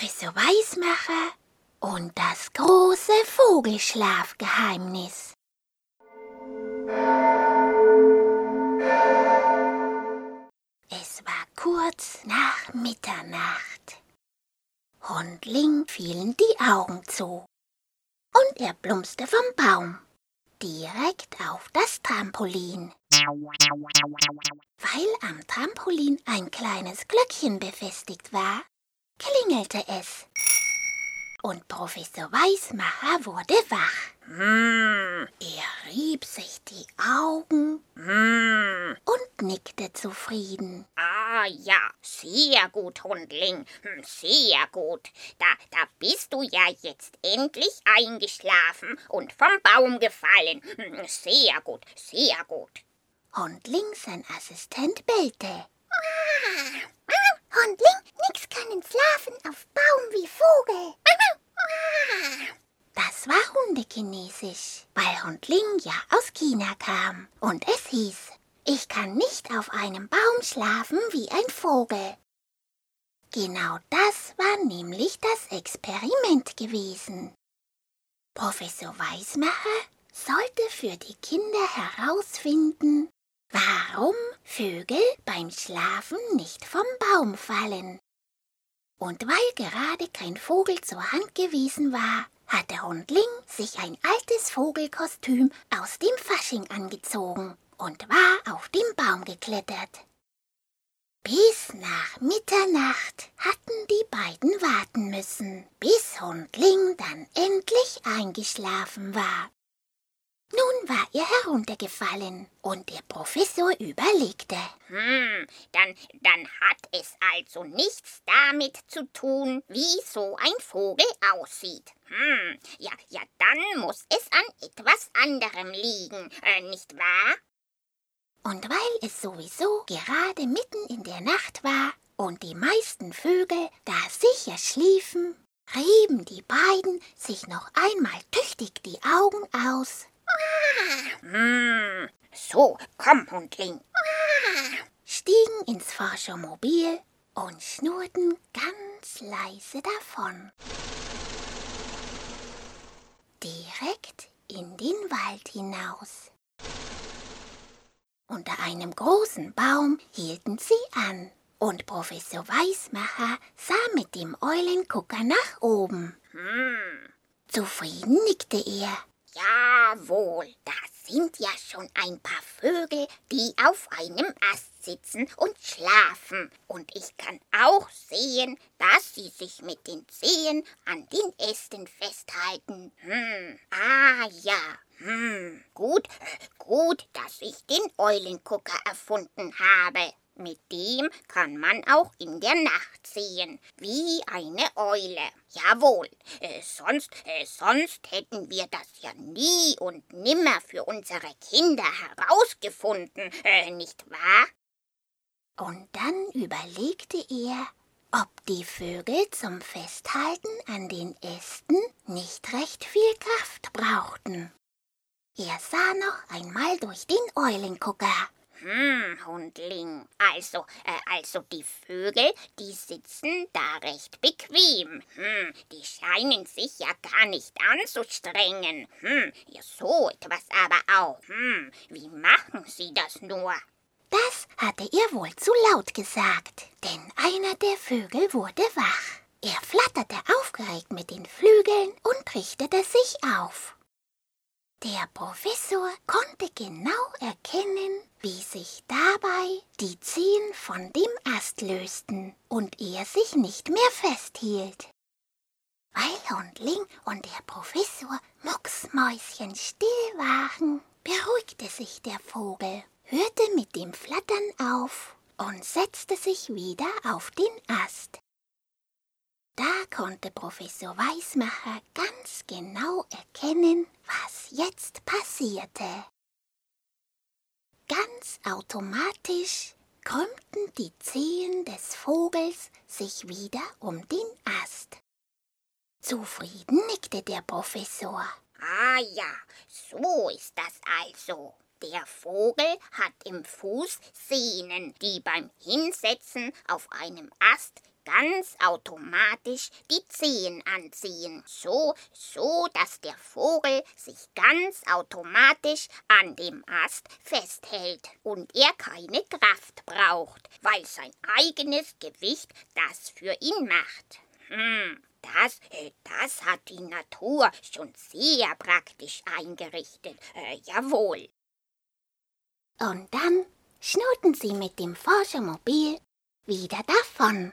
Professor Weismacher und das große Vogelschlafgeheimnis. Es war kurz nach Mitternacht. Hundling fielen die Augen zu und er plumpste vom Baum direkt auf das Trampolin. Weil am Trampolin ein kleines Glöckchen befestigt war, klingelte es. Und Professor Weismacher wurde wach. Hm, Er rieb sich die Augen hm. und nickte zufrieden. Ah ja, sehr gut, Hundling. Hm, Sehr gut. Da, da bist du ja jetzt endlich eingeschlafen und vom Baum gefallen. Sehr gut, sehr gut. Hundling, sein Assistent, bellte. Hundling, nix können schlafen auf Baum wie Vogel. Das war Hundekinesisch, weil Hundling ja aus China kam. Und es hieß, ich kann nicht auf einem Baum schlafen wie ein Vogel. Genau das war nämlich das Experiment gewesen. Professor Weismacher sollte für die Kinder herausfinden, warum Vögel beim Schlafen nicht vom Baum fallen. Und weil gerade kein Vogel zur Hand gewesen war, hatte Hundling sich ein altes Vogelkostüm aus dem Fasching angezogen und war auf den Baum geklettert. Bis nach Mitternacht hatten die beiden warten müssen, bis Hundling dann endlich eingeschlafen war. Nun war er heruntergefallen und der Professor überlegte. Hm, dann, dann hat es also nichts damit zu tun, wie so ein Vogel aussieht. Hm, ja, ja, dann muss es an etwas anderem liegen, äh, nicht wahr? Und weil es sowieso gerade mitten in der Nacht war und die meisten Vögel da sicher schliefen, rieben die beiden sich noch einmal tüchtig die Augen aus, so, komm, Hundling. stiegen ins Forschermobil und schnurrten ganz leise davon. Direkt in den Wald hinaus. Unter einem großen Baum hielten sie an und Professor Weismacher sah mit dem Eulengucker nach oben. Hm, Zufrieden nickte er. Jawohl, da sind ja schon ein paar Vögel, die auf einem Ast sitzen und schlafen. Und ich kann auch sehen, dass sie sich mit den Zehen an den Ästen festhalten. Hm, ah ja, hm, gut, äh, gut, dass ich den Eulengucker erfunden habe. Mit dem kann man auch in der Nacht sehen, wie eine Eule. Jawohl, äh, sonst, äh, sonst hätten wir das ja nie und nimmer für unsere Kinder herausgefunden, äh, nicht wahr? Und dann überlegte er, ob die Vögel zum Festhalten an den Ästen nicht recht viel Kraft brauchten. Er sah noch einmal durch den Eulengucker. Hm, Hundling. Also, äh, also die Vögel, die sitzen da recht bequem. Hm, die scheinen sich ja gar nicht anzustrengen. Hm, ja, so etwas aber auch. Hm, wie machen sie das nur? Das hatte er wohl zu laut gesagt, denn einer der Vögel wurde wach. Er flatterte aufgeregt mit den Flügeln und richtete sich auf. Der Professor konnte genau erkennen, wie sich dabei die Zehen von dem Ast lösten und er sich nicht mehr festhielt. Weil Hundling und der Professor mucksmäuschen still waren, beruhigte sich der Vogel, hörte mit dem Flattern auf und setzte sich wieder auf den Ast. Konnte Professor Weismacher ganz genau erkennen, was jetzt passierte. Ganz automatisch krümmten die Zehen des Vogels sich wieder um den Ast. Zufrieden nickte der Professor. Ah ja, so ist das also. Der Vogel hat im Fuß Sehnen, die beim Hinsetzen auf einem Ast ganz automatisch die Zehen anziehen. So, so, dass der Vogel sich ganz automatisch an dem Ast festhält und er keine Kraft braucht, weil sein eigenes Gewicht das für ihn macht. Hm. Das, äh, das hat die Natur schon sehr praktisch eingerichtet. Äh, jawohl. Und dann schnurrten sie mit dem Forschermobil wieder davon.